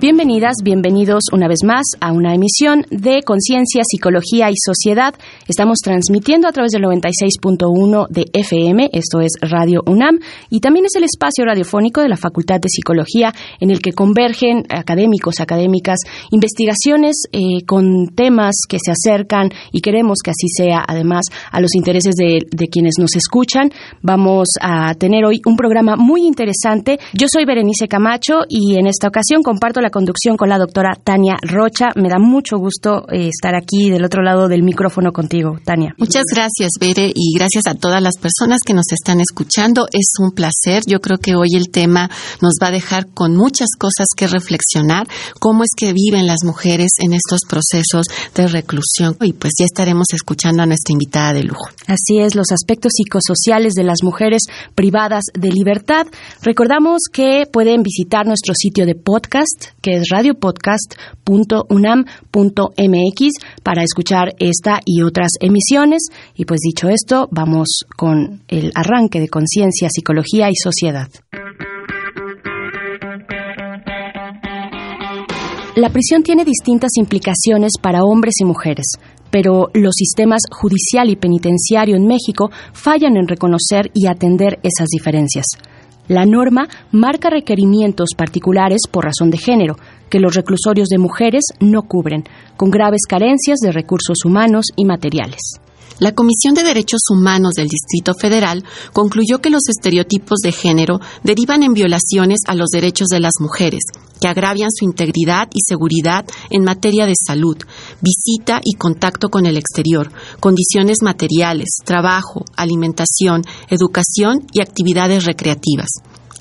Bienvenidas, bienvenidos una vez más a una emisión de Conciencia, Psicología y Sociedad. Estamos transmitiendo a través del 96.1 de FM, esto es Radio UNAM, y también es el espacio radiofónico de la Facultad de Psicología en el que convergen académicos, académicas, investigaciones eh, con temas que se acercan y queremos que así sea, además, a los intereses de, de quienes nos escuchan. Vamos a tener hoy un programa muy interesante. Yo soy Berenice Camacho y en esta ocasión comparto la conducción con la doctora Tania Rocha. Me da mucho gusto eh, estar aquí del otro lado del micrófono contigo, Tania. Muchas gracias, Bere, y gracias a todas las personas que nos están escuchando. Es un placer. Yo creo que hoy el tema nos va a dejar con muchas cosas que reflexionar, cómo es que viven las mujeres en estos procesos de reclusión. Y pues ya estaremos escuchando a nuestra invitada de lujo. Así es, los aspectos psicosociales de las mujeres privadas de libertad. Recordamos que pueden visitar nuestro sitio de podcast que es radiopodcast.unam.mx para escuchar esta y otras emisiones. Y pues dicho esto, vamos con el arranque de conciencia, psicología y sociedad. La prisión tiene distintas implicaciones para hombres y mujeres, pero los sistemas judicial y penitenciario en México fallan en reconocer y atender esas diferencias. La norma marca requerimientos particulares por razón de género, que los reclusorios de mujeres no cubren, con graves carencias de recursos humanos y materiales. La Comisión de Derechos Humanos del Distrito Federal concluyó que los estereotipos de género derivan en violaciones a los derechos de las mujeres, que agravian su integridad y seguridad en materia de salud, visita y contacto con el exterior, condiciones materiales, trabajo, alimentación, educación y actividades recreativas.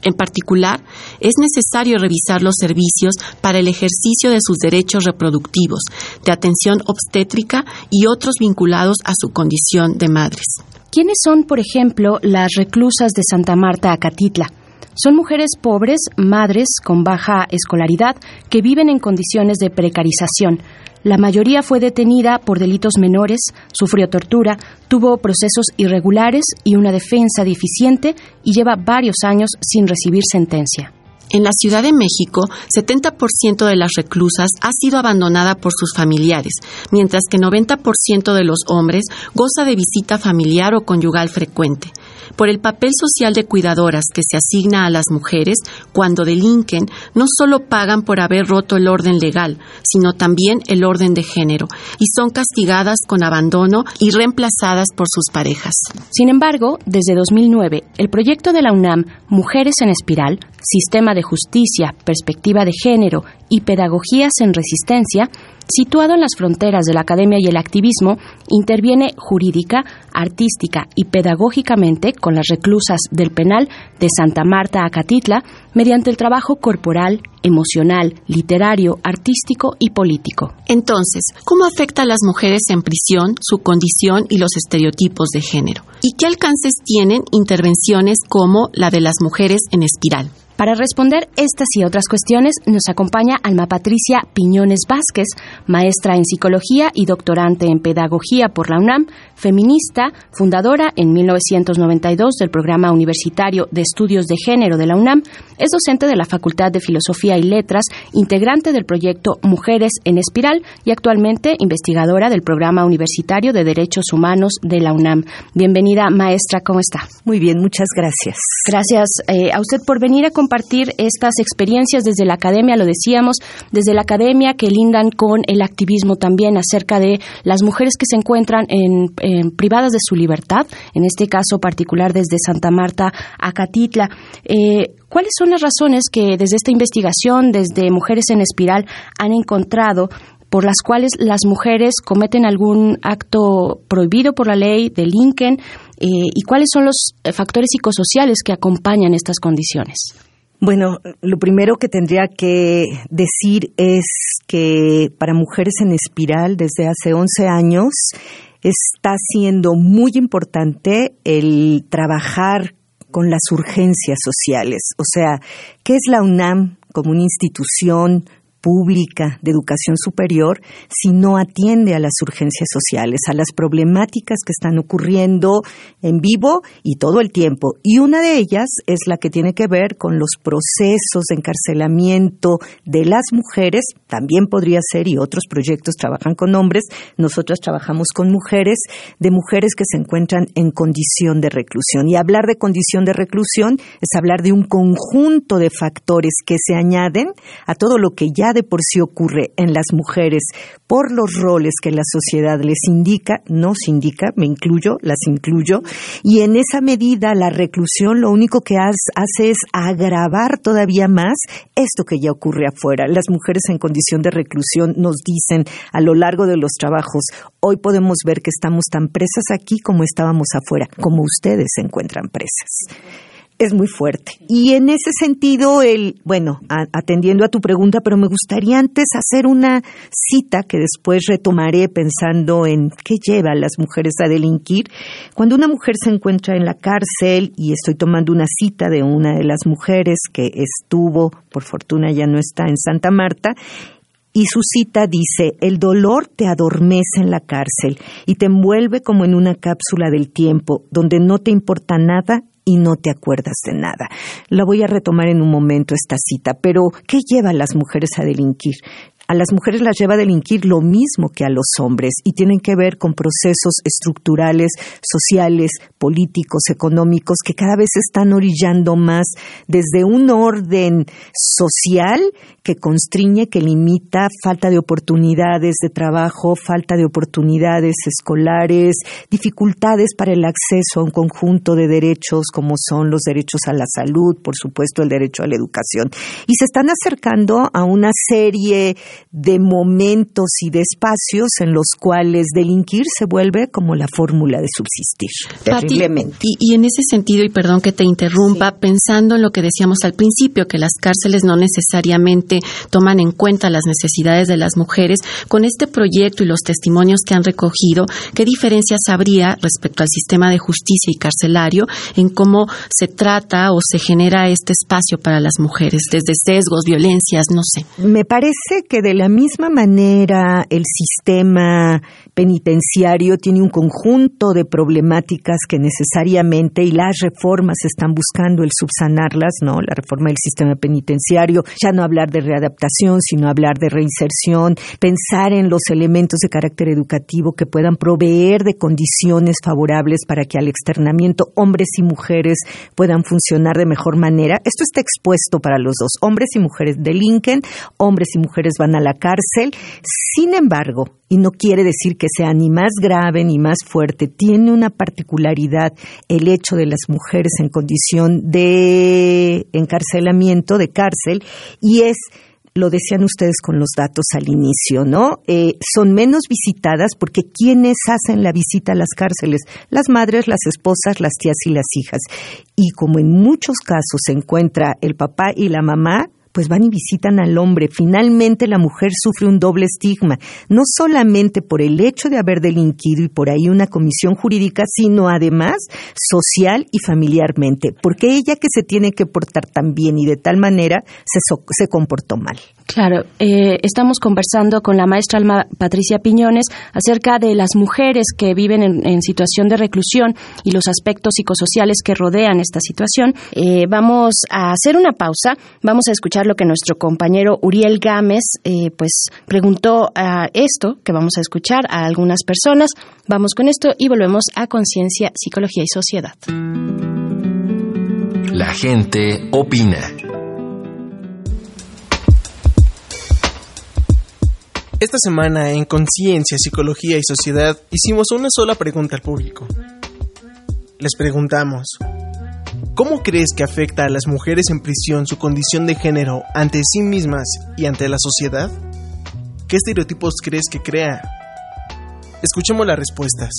En particular, es necesario revisar los servicios para el ejercicio de sus derechos reproductivos, de atención obstétrica y otros vinculados a su condición de madres. ¿Quiénes son, por ejemplo, las reclusas de Santa Marta Acatitla? Son mujeres pobres, madres con baja escolaridad, que viven en condiciones de precarización. La mayoría fue detenida por delitos menores, sufrió tortura, tuvo procesos irregulares y una defensa deficiente y lleva varios años sin recibir sentencia. En la Ciudad de México, 70% de las reclusas ha sido abandonada por sus familiares, mientras que 90% de los hombres goza de visita familiar o conyugal frecuente por el papel social de cuidadoras que se asigna a las mujeres cuando delinquen, no solo pagan por haber roto el orden legal, sino también el orden de género, y son castigadas con abandono y reemplazadas por sus parejas. Sin embargo, desde 2009, el proyecto de la UNAM Mujeres en Espiral, Sistema de Justicia, Perspectiva de Género y Pedagogías en Resistencia, Situado en las fronteras de la academia y el activismo, interviene jurídica, artística y pedagógicamente con las reclusas del penal de Santa Marta a Catitla mediante el trabajo corporal, emocional, literario, artístico y político. Entonces, ¿cómo afecta a las mujeres en prisión su condición y los estereotipos de género? ¿Y qué alcances tienen intervenciones como la de las mujeres en espiral? Para responder estas y otras cuestiones nos acompaña Alma Patricia Piñones Vázquez, maestra en psicología y doctorante en pedagogía por la UNAM, feminista, fundadora en 1992 del programa universitario de estudios de género de la UNAM, es docente de la Facultad de Filosofía y Letras, integrante del proyecto Mujeres en Espiral y actualmente investigadora del programa universitario de Derechos Humanos de la UNAM. Bienvenida, maestra, ¿cómo está? Muy bien, muchas gracias. Gracias eh, a usted por venir a compartir estas experiencias desde la academia, lo decíamos, desde la academia que lindan con el activismo también acerca de las mujeres que se encuentran en, privadas de su libertad, en este caso particular desde Santa Marta a Catitla. Eh, ¿Cuáles son las razones que desde esta investigación, desde Mujeres en Espiral, han encontrado por las cuales las mujeres cometen algún acto prohibido por la ley, delinquen, eh, y cuáles son los factores psicosociales que acompañan estas condiciones? Bueno, lo primero que tendría que decir es que para mujeres en espiral desde hace 11 años está siendo muy importante el trabajar con las urgencias sociales. O sea, ¿qué es la UNAM como una institución pública de educación superior si no atiende a las urgencias sociales, a las problemáticas que están ocurriendo en vivo y todo el tiempo. Y una de ellas es la que tiene que ver con los procesos de encarcelamiento de las mujeres, también podría ser, y otros proyectos trabajan con hombres, nosotros trabajamos con mujeres, de mujeres que se encuentran en condición de reclusión. Y hablar de condición de reclusión es hablar de un conjunto de factores que se añaden a todo lo que ya de por sí ocurre en las mujeres por los roles que la sociedad les indica, nos indica, me incluyo, las incluyo, y en esa medida la reclusión lo único que hace es agravar todavía más esto que ya ocurre afuera. Las mujeres en condición de reclusión nos dicen a lo largo de los trabajos, hoy podemos ver que estamos tan presas aquí como estábamos afuera, como ustedes se encuentran presas es muy fuerte. Y en ese sentido, el, bueno, atendiendo a tu pregunta, pero me gustaría antes hacer una cita que después retomaré pensando en qué lleva a las mujeres a delinquir. Cuando una mujer se encuentra en la cárcel, y estoy tomando una cita de una de las mujeres que estuvo, por fortuna ya no está en Santa Marta, y su cita dice, el dolor te adormece en la cárcel y te envuelve como en una cápsula del tiempo, donde no te importa nada y no te acuerdas de nada. La voy a retomar en un momento esta cita, pero ¿qué lleva a las mujeres a delinquir? A las mujeres las lleva a delinquir lo mismo que a los hombres y tienen que ver con procesos estructurales, sociales, políticos, económicos que cada vez están orillando más desde un orden social que constriñe, que limita falta de oportunidades de trabajo, falta de oportunidades escolares, dificultades para el acceso a un conjunto de derechos como son los derechos a la salud, por supuesto el derecho a la educación. Y se están acercando a una serie de momentos y de espacios en los cuales delinquir se vuelve como la fórmula de subsistir. terriblemente. y, en ese sentido, y perdón que te interrumpa, pensando en lo que decíamos al principio, que las cárceles no necesariamente toman en cuenta las necesidades de las mujeres, con este proyecto y los testimonios que han recogido, ¿qué diferencias habría respecto al sistema de justicia y carcelario en cómo se trata o se genera este espacio para las mujeres, desde sesgos, violencias, no sé? Me parece que de la misma manera el sistema penitenciario tiene un conjunto de problemáticas que necesariamente y las reformas están buscando el subsanarlas, ¿no? La reforma del sistema penitenciario, ya no hablar de readaptación, sino hablar de reinserción, pensar en los elementos de carácter educativo que puedan proveer de condiciones favorables para que al externamiento hombres y mujeres puedan funcionar de mejor manera. Esto está expuesto para los dos. Hombres y mujeres delinquen, hombres y mujeres van a la cárcel. Sin embargo, y no quiere decir que sea ni más grave ni más fuerte, tiene una particularidad el hecho de las mujeres en condición de encarcelamiento, de cárcel, y es lo decían ustedes con los datos al inicio, ¿no? Eh, son menos visitadas porque quienes hacen la visita a las cárceles, las madres, las esposas, las tías y las hijas. Y como en muchos casos se encuentra el papá y la mamá, pues van y visitan al hombre. Finalmente la mujer sufre un doble estigma, no solamente por el hecho de haber delinquido y por ahí una comisión jurídica, sino además social y familiarmente, porque ella que se tiene que portar tan bien y de tal manera se, se comportó mal. Claro, eh, estamos conversando con la maestra Patricia Piñones acerca de las mujeres que viven en, situación de reclusión y los aspectos psicosociales que rodean esta situación. Eh, vamos a hacer una pausa, vamos a escuchar lo que nuestro compañero Uriel Gámez eh, pues preguntó a esto que vamos a escuchar a algunas personas. Vamos con esto y volvemos a Conciencia, Psicología y Sociedad. La gente opina. Esta semana en Conciencia, Psicología y Sociedad hicimos una sola pregunta al público. Les preguntamos, ¿cómo crees que afecta a las mujeres en prisión su condición de género ante sí mismas y ante la sociedad? ¿Qué estereotipos crees que crea? Escuchemos las respuestas.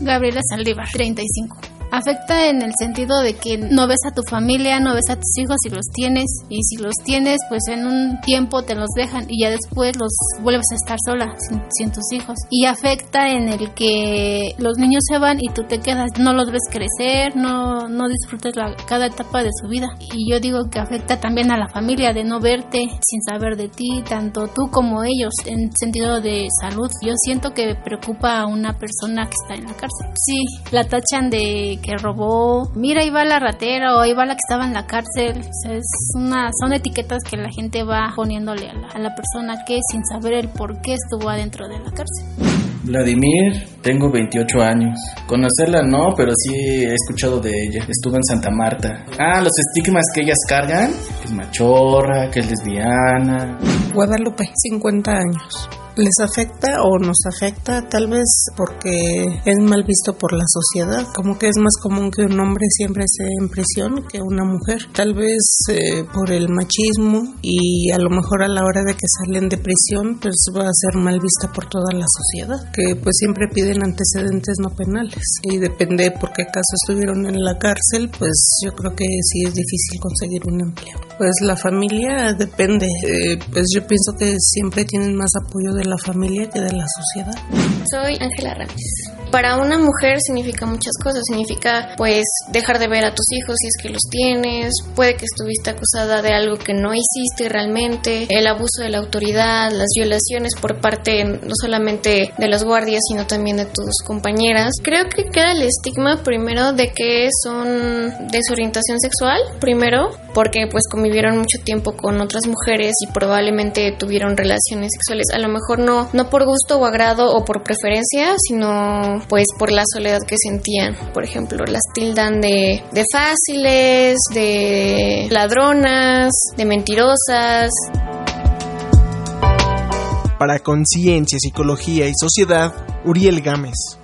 Gabriela Saldívar, 35 Afecta en el sentido de que no ves a tu familia, no ves a tus hijos si los tienes y si los tienes pues en un tiempo te los dejan y ya después los vuelves a estar sola sin, tus hijos. Y afecta en el que los niños se van y tú te quedas, no los ves crecer, no, no disfrutas la, cada etapa de su vida. Y yo digo que afecta también a la familia de no verte sin saber de ti, tanto tú como ellos en sentido de salud. Yo siento que preocupa a una persona que está en la cárcel. Sí, la tachan de que robó, mira ahí va la ratera o ahí va la que estaba en la cárcel. es una, son etiquetas que la gente va poniéndole a la, a la persona que sin saber el por qué estuvo adentro de la cárcel. Vladimir, tengo 28 años. Conocerla no, pero sí he escuchado de ella. Estuve en Santa Marta. Ah, los estigmas que ellas cargan, que es machorra, que es lesbiana. Guadalupe, 50 años les afecta o nos afecta tal vez porque es mal visto por la sociedad, como que es más común que un hombre siempre esté en prisión que una mujer, tal vez eh, por el machismo y a lo mejor a la hora de que salen de prisión pues va a ser mal vista por toda la sociedad, que pues siempre piden antecedentes no penales y depende por qué caso estuvieron en la cárcel, pues yo creo que sí es difícil conseguir un empleo. Pues la familia depende, eh, pues yo pienso que siempre tienen más apoyo de la familia que de la sociedad. Soy Ángela Ramírez. Para una mujer significa muchas cosas, significa pues dejar de ver a tus hijos si es que los tienes, puede que estuviste acusada de algo que no hiciste realmente, el abuso de la autoridad, las violaciones por parte no solamente de los guardias, sino también de tus compañeras. Creo que queda el estigma primero de que son desorientación sexual, primero, porque pues convivieron mucho tiempo con otras mujeres y probablemente tuvieron relaciones sexuales, a lo mejor no, no por gusto o agrado o por preferencia, sino pues por la soledad que sentían. Por ejemplo, las tildan de, de fáciles, de ladronas, de mentirosas. Para Conciencia, Psicología y Sociedad, Uriel Gámez.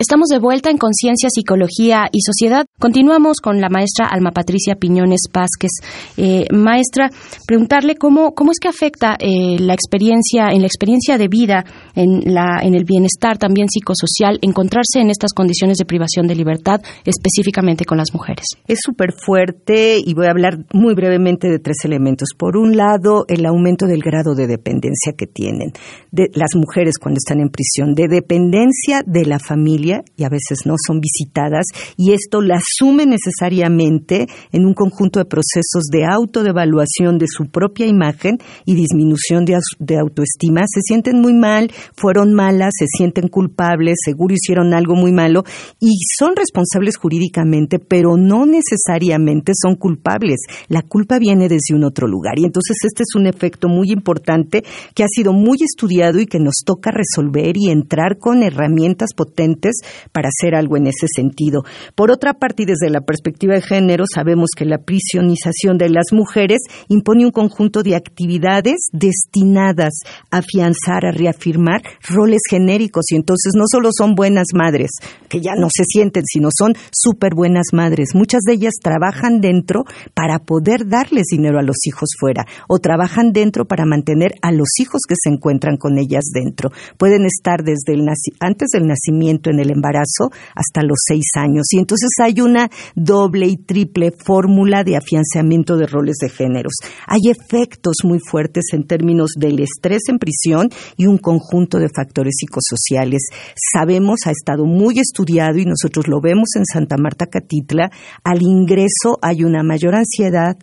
Estamos de vuelta en Conciencia, Psicología y Sociedad. Continuamos con la maestra Alma Patricia Piñones Vázquez. Eh, maestra, preguntarle cómo, cómo es que afecta eh, la experiencia, en la experiencia de vida, en, la, en el bienestar también psicosocial, encontrarse en estas condiciones de privación de libertad, específicamente con las mujeres. Es súper fuerte y voy a hablar muy brevemente de tres elementos. Por un lado, el aumento del grado de dependencia que tienen de las mujeres cuando están en prisión, de dependencia de la familia y a veces no son visitadas y esto la sume necesariamente en un conjunto de procesos de autodevaluación de su propia imagen y disminución de, de autoestima. Se sienten muy mal, fueron malas, se sienten culpables, seguro hicieron algo muy malo y son responsables jurídicamente, pero no necesariamente son culpables. La culpa viene desde un otro lugar y entonces este es un efecto muy importante que ha sido muy estudiado y que nos toca resolver y entrar con herramientas potentes para hacer algo en ese sentido. Por otra parte, y desde la perspectiva de género, sabemos que la prisionización de las mujeres impone un conjunto de actividades destinadas a afianzar, a reafirmar roles genéricos y entonces no solo son buenas madres, que ya no se sienten, sino son súper buenas madres. Muchas de ellas trabajan dentro para poder darles dinero a los hijos fuera o trabajan dentro para mantener a los hijos que se encuentran con ellas dentro. Pueden estar desde el antes del nacimiento en el embarazo hasta los seis años. Y entonces hay una doble y triple fórmula de afianzamiento de roles de géneros. Hay efectos muy fuertes en términos del estrés en prisión y un conjunto de factores psicosociales. Sabemos, ha estado muy estudiado y nosotros lo vemos en Santa Marta Catitla, al ingreso hay una mayor ansiedad,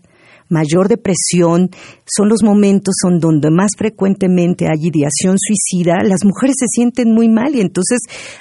mayor depresión, son los momentos en donde más frecuentemente hay ideación suicida, las mujeres se sienten muy mal y entonces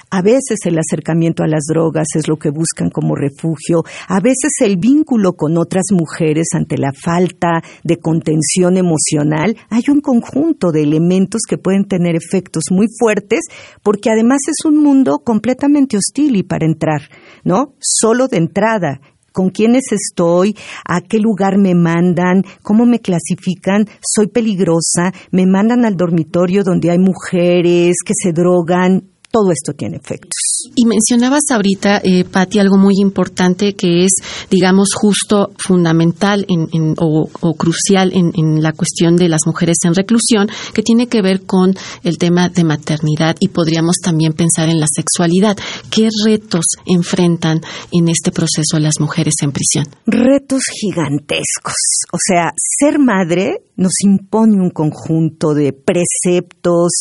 a veces el acercamiento a las drogas es lo que buscan como refugio, a veces el vínculo con otras mujeres ante la falta de contención emocional, hay un conjunto de elementos que pueden tener efectos muy fuertes porque además es un mundo completamente hostil y para entrar, ¿no? Solo de entrada con quiénes estoy, a qué lugar me mandan, cómo me clasifican, soy peligrosa, me mandan al dormitorio donde hay mujeres que se drogan, todo esto tiene efectos. Y mencionabas ahorita, eh, Patti, algo muy importante que es, digamos, justo fundamental en, o, crucial en, en, la cuestión de las mujeres en reclusión, que tiene que ver con el tema de maternidad y podríamos también pensar en la sexualidad. ¿Qué retos enfrentan en este proceso las mujeres en prisión? Retos gigantescos. O sea, ser madre nos impone un conjunto de preceptos,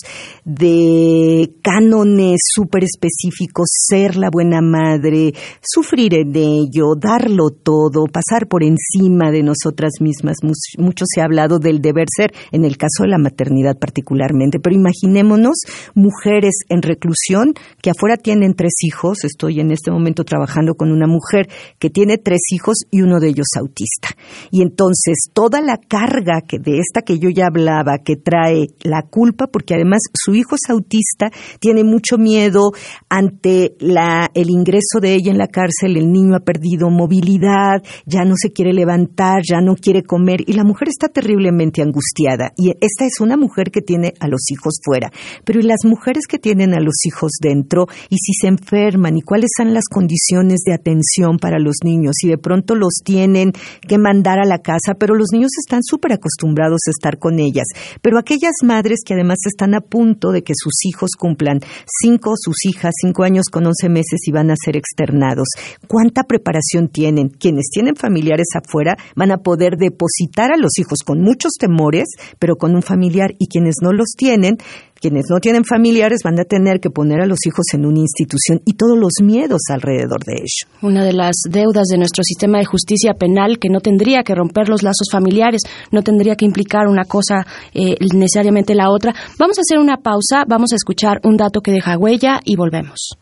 de cánones súper específicos, ser la buena madre, sufrir en ello, darlo todo, pasar por encima de nosotras mismas. Mucho se ha hablado del deber ser, en el caso de la maternidad particularmente, pero imaginémonos mujeres en reclusión que afuera tienen tres hijos, estoy en este momento trabajando con una mujer que tiene tres hijos y uno de ellos autista. Y entonces toda la carga que de esta que yo ya hablaba, que trae la culpa, porque además su hijo es autista, tiene mucho miedo ante la, el ingreso de ella en la cárcel, el niño ha perdido movilidad, ya no se quiere levantar, ya no quiere comer, y la mujer está terriblemente angustiada. Y esta es una mujer que tiene a los hijos fuera. Pero ¿y las mujeres que tienen a los hijos dentro? ¿Y si se enferman? ¿Y cuáles son las condiciones de atención para los niños? Y de pronto los tienen que mandar a la casa, pero los niños están súper acostumbrados a estar con ellas. Pero aquellas madres que además están a punto de que sus hijos cumplan cinco, sus hijas, cinco años con once meses y van a ser externados, ¿cuánta preparación tienen? Quienes tienen familiares afuera van a poder depositar a los hijos con muchos temores, pero con un familiar, y quienes no los tienen, quienes no tienen familiares van a tener que poner a los hijos en una institución y todos los miedos alrededor de ello. Una de las deudas de nuestro sistema de justicia penal que no tendría que romper los lazos familiares, no tendría que implicar una cosa eh, necesariamente la otra. Vamos a hacer una pausa, vamos a escuchar un dato que deja huella y volvemos.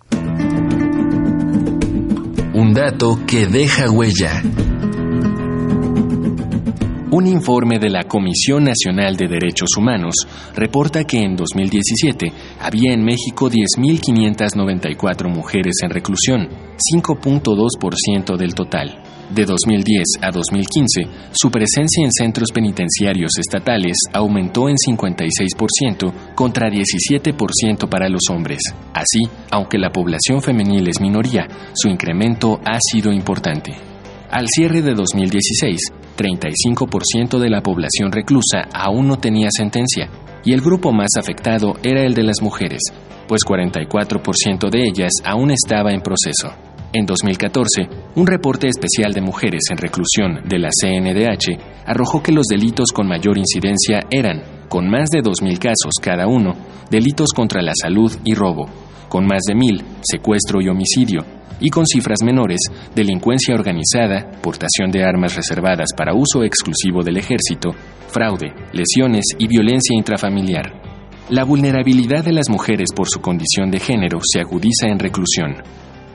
Un dato que deja huella. Un informe de la Comisión Nacional de Derechos Humanos reporta que en 2017 había en México 10.594 mujeres en reclusión, 5.2% del total. De 2010 a 2015, su presencia en centros penitenciarios estatales aumentó en 56% contra 17% para los hombres. Así, aunque la población femenil es minoría, su incremento ha sido importante. Al cierre de 2016, 35% de la población reclusa aún no tenía sentencia, y el grupo más afectado era el de las mujeres, pues 44% de ellas aún estaba en proceso. En 2014, un reporte especial de mujeres en reclusión de la CNDH arrojó que los delitos con mayor incidencia eran, con más de 2.000 casos cada uno, delitos contra la salud y robo, con más de 1.000, secuestro y homicidio, y con cifras menores, delincuencia organizada, portación de armas reservadas para uso exclusivo del ejército, fraude, lesiones y violencia intrafamiliar. La vulnerabilidad de las mujeres por su condición de género se agudiza en reclusión.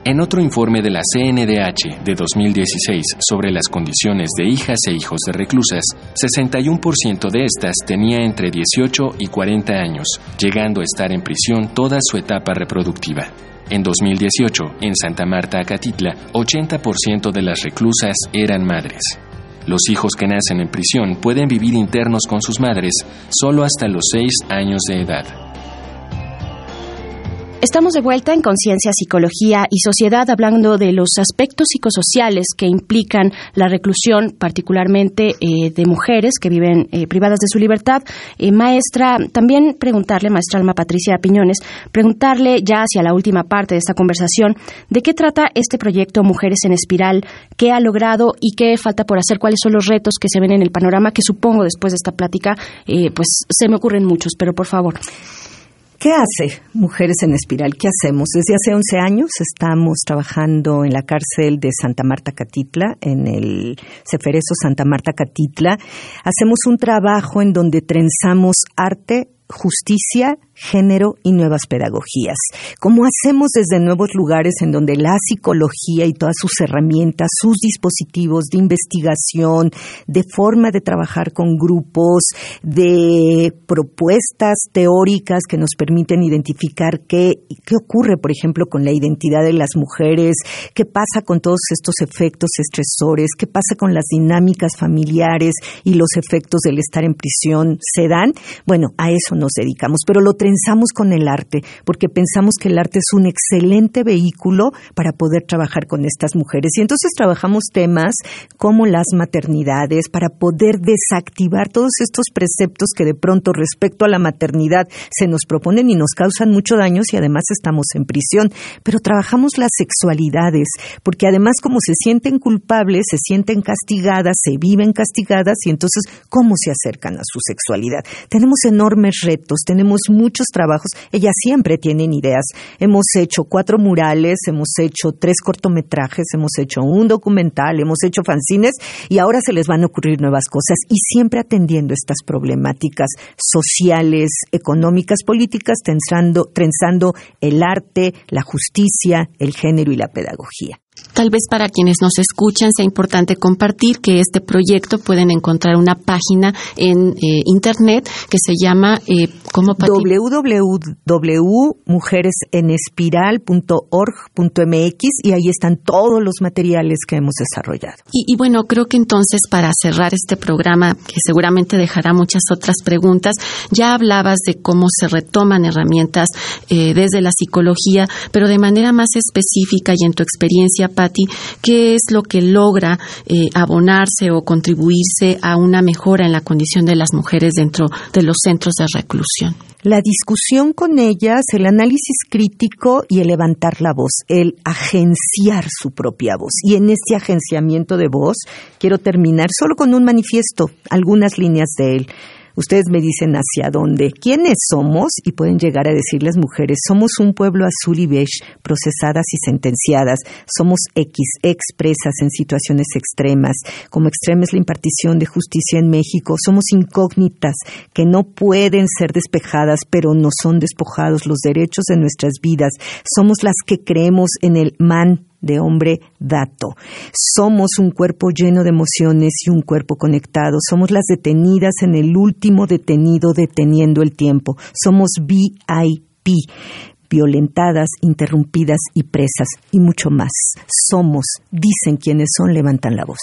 En otro informe de la CNDH de 2016 sobre las condiciones de hijas e hijos de reclusas, 61% de estas tenía entre 18 y 40 años, llegando a estar en prisión toda su etapa reproductiva. En 2018, en Santa Marta, Acatitla, 80% de las reclusas eran madres. Los hijos que nacen en prisión pueden vivir internos con sus madres solo hasta los 6 años de edad. Estamos de vuelta en Conciencia, Psicología y Sociedad hablando de los aspectos psicosociales que implican la reclusión, particularmente eh, de mujeres que viven eh, privadas de su libertad. Eh, maestra, también preguntarle, maestra Alma Patricia Piñones, preguntarle ya hacia la última parte de esta conversación, de qué trata este proyecto Mujeres en Espiral, qué ha logrado y qué falta por hacer, cuáles son los retos que se ven en el panorama, que supongo después de esta plática, pues se me ocurren muchos, pero por favor. ¿Qué hace Mujeres en Espiral? ¿Qué hacemos? Desde hace 11 años estamos trabajando en la cárcel de Santa Marta Catitla, en el Ceferezo Santa Marta Catitla. Hacemos un trabajo en donde trenzamos arte, justicia, género y nuevas pedagogías. Como hacemos desde nuevos lugares en donde la psicología y todas sus herramientas, sus dispositivos de investigación, de forma de trabajar con grupos, de propuestas teóricas que nos permiten identificar qué, qué ocurre, por ejemplo, con la identidad de las mujeres, qué pasa con todos estos efectos estresores, qué pasa con las dinámicas familiares y los efectos del estar en prisión se dan. Bueno, a eso nos dedicamos, pero lo comenzamos con el arte, porque pensamos que el arte es un excelente vehículo para poder trabajar con estas mujeres. Y entonces trabajamos temas como las maternidades, para poder desactivar todos estos preceptos que de pronto respecto a la maternidad se nos proponen y nos causan mucho daño y además estamos en prisión. Pero trabajamos las sexualidades, porque además como se sienten culpables, se sienten castigadas, se viven castigadas y entonces, ¿cómo se acercan a su sexualidad? Tenemos enormes retos, tenemos muchos trabajos, ellas siempre tienen ideas. Hemos hecho cuatro murales, hemos hecho tres cortometrajes, hemos hecho un documental, hemos hecho fanzines y ahora se les van a ocurrir nuevas cosas y siempre atendiendo estas problemáticas sociales, económicas, políticas, trenzando, trenzando el arte, la justicia, el género y la pedagogía. Tal vez para quienes nos escuchan sea importante compartir que este proyecto pueden encontrar una página en eh, internet que se llama eh, ¿cómo, www.mujeresenespiral.org.mx y ahí están todos los materiales que hemos desarrollado. Y, y, bueno, creo que entonces para cerrar este programa, que seguramente dejará muchas otras preguntas, ya hablabas de cómo se retoman herramientas eh, desde la psicología, pero de manera más específica y en tu experiencia Patti, qué es lo que logra eh, abonarse o contribuirse a una mejora en la condición de las mujeres dentro de los centros de reclusión. La discusión con ellas, el análisis crítico y el levantar la voz, el agenciar su propia voz. Y en este agenciamiento de voz quiero terminar solo con un manifiesto, algunas líneas de él. Ustedes me dicen hacia dónde, quiénes somos y pueden llegar a decir las mujeres, somos un pueblo azul y beige, procesadas y sentenciadas, somos X, expresas en situaciones extremas, como extrema es la impartición de justicia en México, somos incógnitas que no pueden ser despejadas, pero no son despojados los derechos de nuestras vidas, somos las que creemos en el man de hombre dato. Somos un cuerpo lleno de emociones y un cuerpo conectado. Somos las detenidas en el último detenido deteniendo el tiempo. Somos VIP violentadas, interrumpidas y presas, y mucho más. Somos, dicen quienes son, levantan la voz.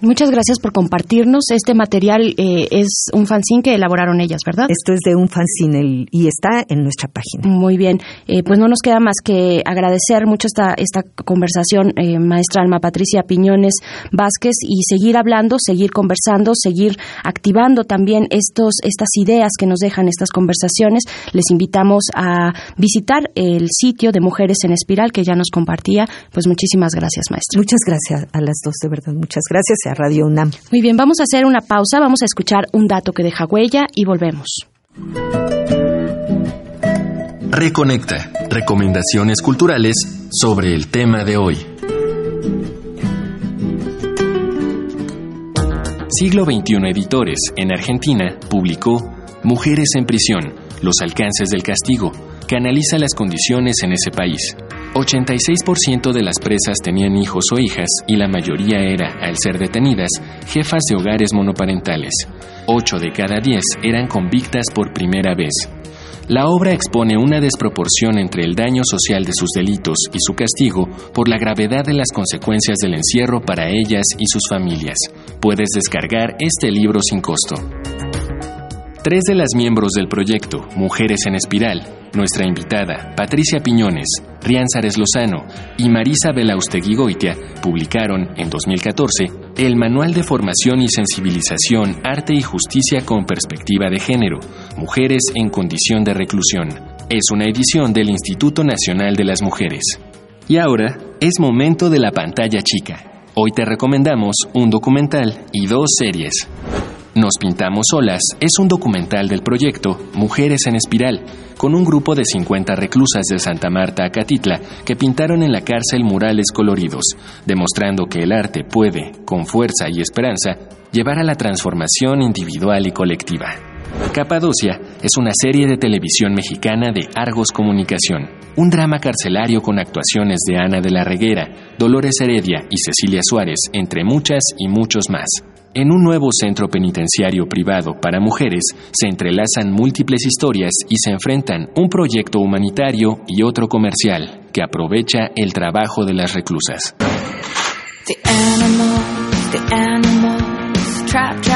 Muchas gracias por compartirnos. Este material eh, es un fanzine que elaboraron ellas, ¿verdad? Esto es de un fanzine y está en nuestra página. Muy bien. Eh, pues no nos queda más que agradecer mucho esta, esta conversación, eh, maestra Alma Patricia Piñones Vázquez, y seguir hablando, seguir conversando, seguir activando también estos, estas ideas que nos dejan estas conversaciones. Les invitamos a visitar el sitio de Mujeres en Espiral que ya nos compartía. Pues muchísimas gracias, maestra. Muchas gracias a las dos, de verdad. Muchas gracias a Radio UNAM. Muy bien, vamos a hacer una pausa, vamos a escuchar un dato que deja huella y volvemos. Reconecta. Recomendaciones culturales sobre el tema de hoy. Siglo XXI Editores, en Argentina, publicó Mujeres en prisión, los alcances del castigo, que analiza las condiciones en ese país. 86% de las presas tenían hijos o hijas y la mayoría era, al ser detenidas, jefas de hogares monoparentales. 8 de cada 10 eran convictas por primera vez. La obra expone una desproporción entre el daño social de sus delitos y su castigo por la gravedad de las consecuencias del encierro para ellas y sus familias. Puedes descargar este libro sin costo. Tres de las miembros del proyecto, Mujeres en Espiral, nuestra invitada, Patricia Piñones, Rian Sares Lozano y Marisa Belaustegui Goitia, publicaron en 2014 el Manual de Formación y Sensibilización Arte y Justicia con Perspectiva de Género, Mujeres en Condición de Reclusión. Es una edición del Instituto Nacional de las Mujeres. Y ahora es momento de la pantalla chica. Hoy te recomendamos un documental y dos series. Nos Pintamos Solas es un documental del proyecto Mujeres en Espiral, con un grupo de 50 reclusas de Santa Marta a Catitla que pintaron en la cárcel murales coloridos, demostrando que el arte puede, con fuerza y esperanza, llevar a la transformación individual y colectiva. Capadocia es una serie de televisión mexicana de Argos Comunicación, un drama carcelario con actuaciones de Ana de la Reguera, Dolores Heredia y Cecilia Suárez, entre muchas y muchos más. En un nuevo centro penitenciario privado para mujeres se entrelazan múltiples historias y se enfrentan un proyecto humanitario y otro comercial que aprovecha el trabajo de las reclusas. The the animals.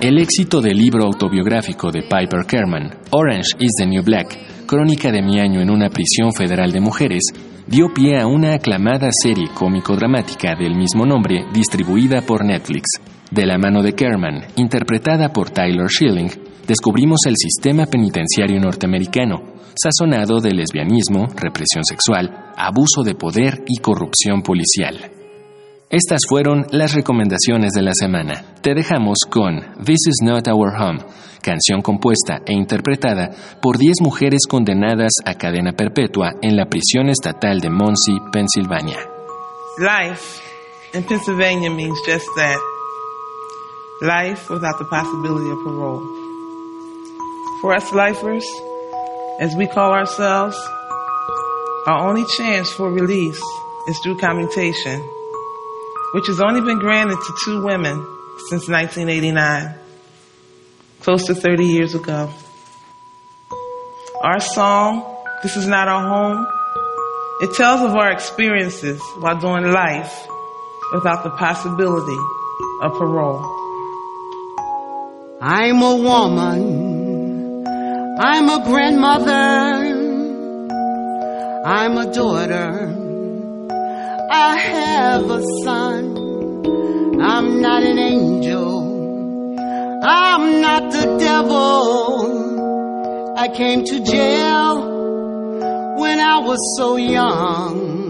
El éxito del libro autobiográfico de Piper Kerman, Orange is the New Black, crónica de mi año en una prisión federal de mujeres, dio pie a una aclamada serie cómico-dramática del mismo nombre distribuida por Netflix. De la mano de Kerman, interpretada por Tyler Schilling, descubrimos el sistema penitenciario norteamericano, sazonado de lesbianismo, represión sexual, abuso de poder y corrupción policial. Estas fueron las recomendaciones de la semana. Te dejamos con This Is Not Our Home, canción compuesta e interpretada por 10 mujeres condenadas a cadena perpetua en la prisión estatal de Muncie, Pensilvania. Life in Pennsylvania means just that. Life without the possibility of parole. For us lifers, as we call ourselves, our only chance for release is through commutation, which has only been granted to two women since 1989, close to 30 years ago. Our song, This Is Not Our Home, it tells of our experiences while doing life without the possibility of parole. I'm a woman I'm a grandmother. I'm a daughter. I have a son. I'm not an angel. I'm not the devil. I came to jail when I was so young.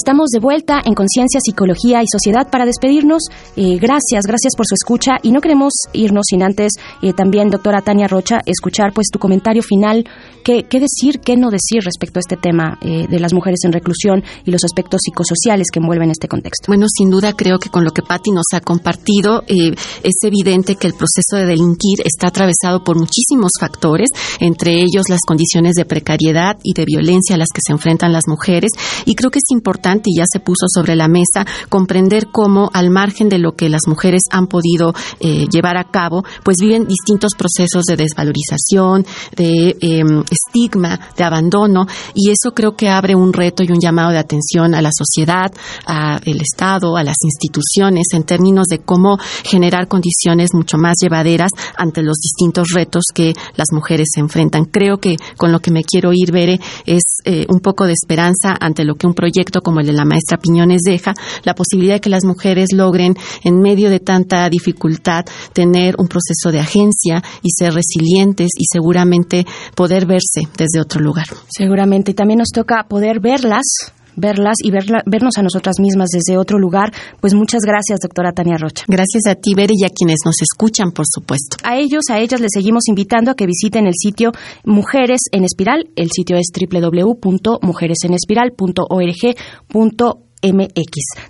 Estamos de vuelta en Conciencia, Psicología y Sociedad para despedirnos. Eh, gracias, gracias por su escucha y no queremos irnos sin antes eh, también, doctora Tania Rocha, escuchar pues tu comentario final. ¿Qué, qué decir, qué no decir respecto a este tema eh, de las mujeres en reclusión y los aspectos psicosociales que envuelven este contexto? Bueno, sin duda creo que con lo que Patti nos ha compartido es evidente que el proceso de delinquir está atravesado por muchísimos factores, entre ellos las condiciones de precariedad y de violencia a las que se enfrentan las mujeres y creo que es importante y ya se puso sobre la mesa comprender cómo al margen de lo que las mujeres han podido eh, llevar a cabo, pues viven distintos procesos de desvalorización, de em, estigma, de abandono y eso creo que abre un reto y un llamado de atención a la sociedad, al Estado, a las instituciones en términos de cómo generar condiciones mucho más llevaderas ante los distintos retos que las mujeres se enfrentan. Creo que con lo que me quiero ir, Bere, es eh, un poco de esperanza ante lo que un proyecto como el de la maestra Piñones deja, la posibilidad de que las mujeres logren, en medio de tanta dificultad, tener un proceso de agencia y ser resilientes y seguramente poder verse desde otro lugar. Seguramente. Y también nos toca poder verlas verlas y vernos a nosotras mismas desde otro lugar. Pues muchas gracias, doctora Tania Rocha. Gracias a ti, Bere, y a quienes nos escuchan, por supuesto. A ellos, a ellas les seguimos invitando a que visiten el sitio Mujeres en Espiral. El sitio es www.mujeresenespiral.org.mx. De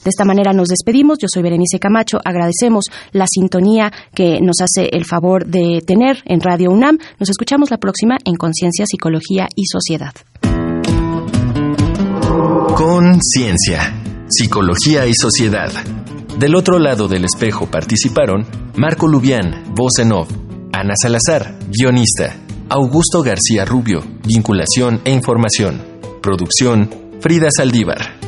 esta manera nos despedimos. Yo soy Berenice Camacho. Agradecemos la sintonía que nos hace el favor de tener en Radio UNAM. Nos escuchamos la próxima en Conciencia, Psicología y Sociedad. Conciencia, Psicología y Sociedad. Del otro lado del espejo participaron Marco Lubián, voz en off, Ana Salazar, guionista, Augusto García Rubio, vinculación e información, producción, Frida Saldívar.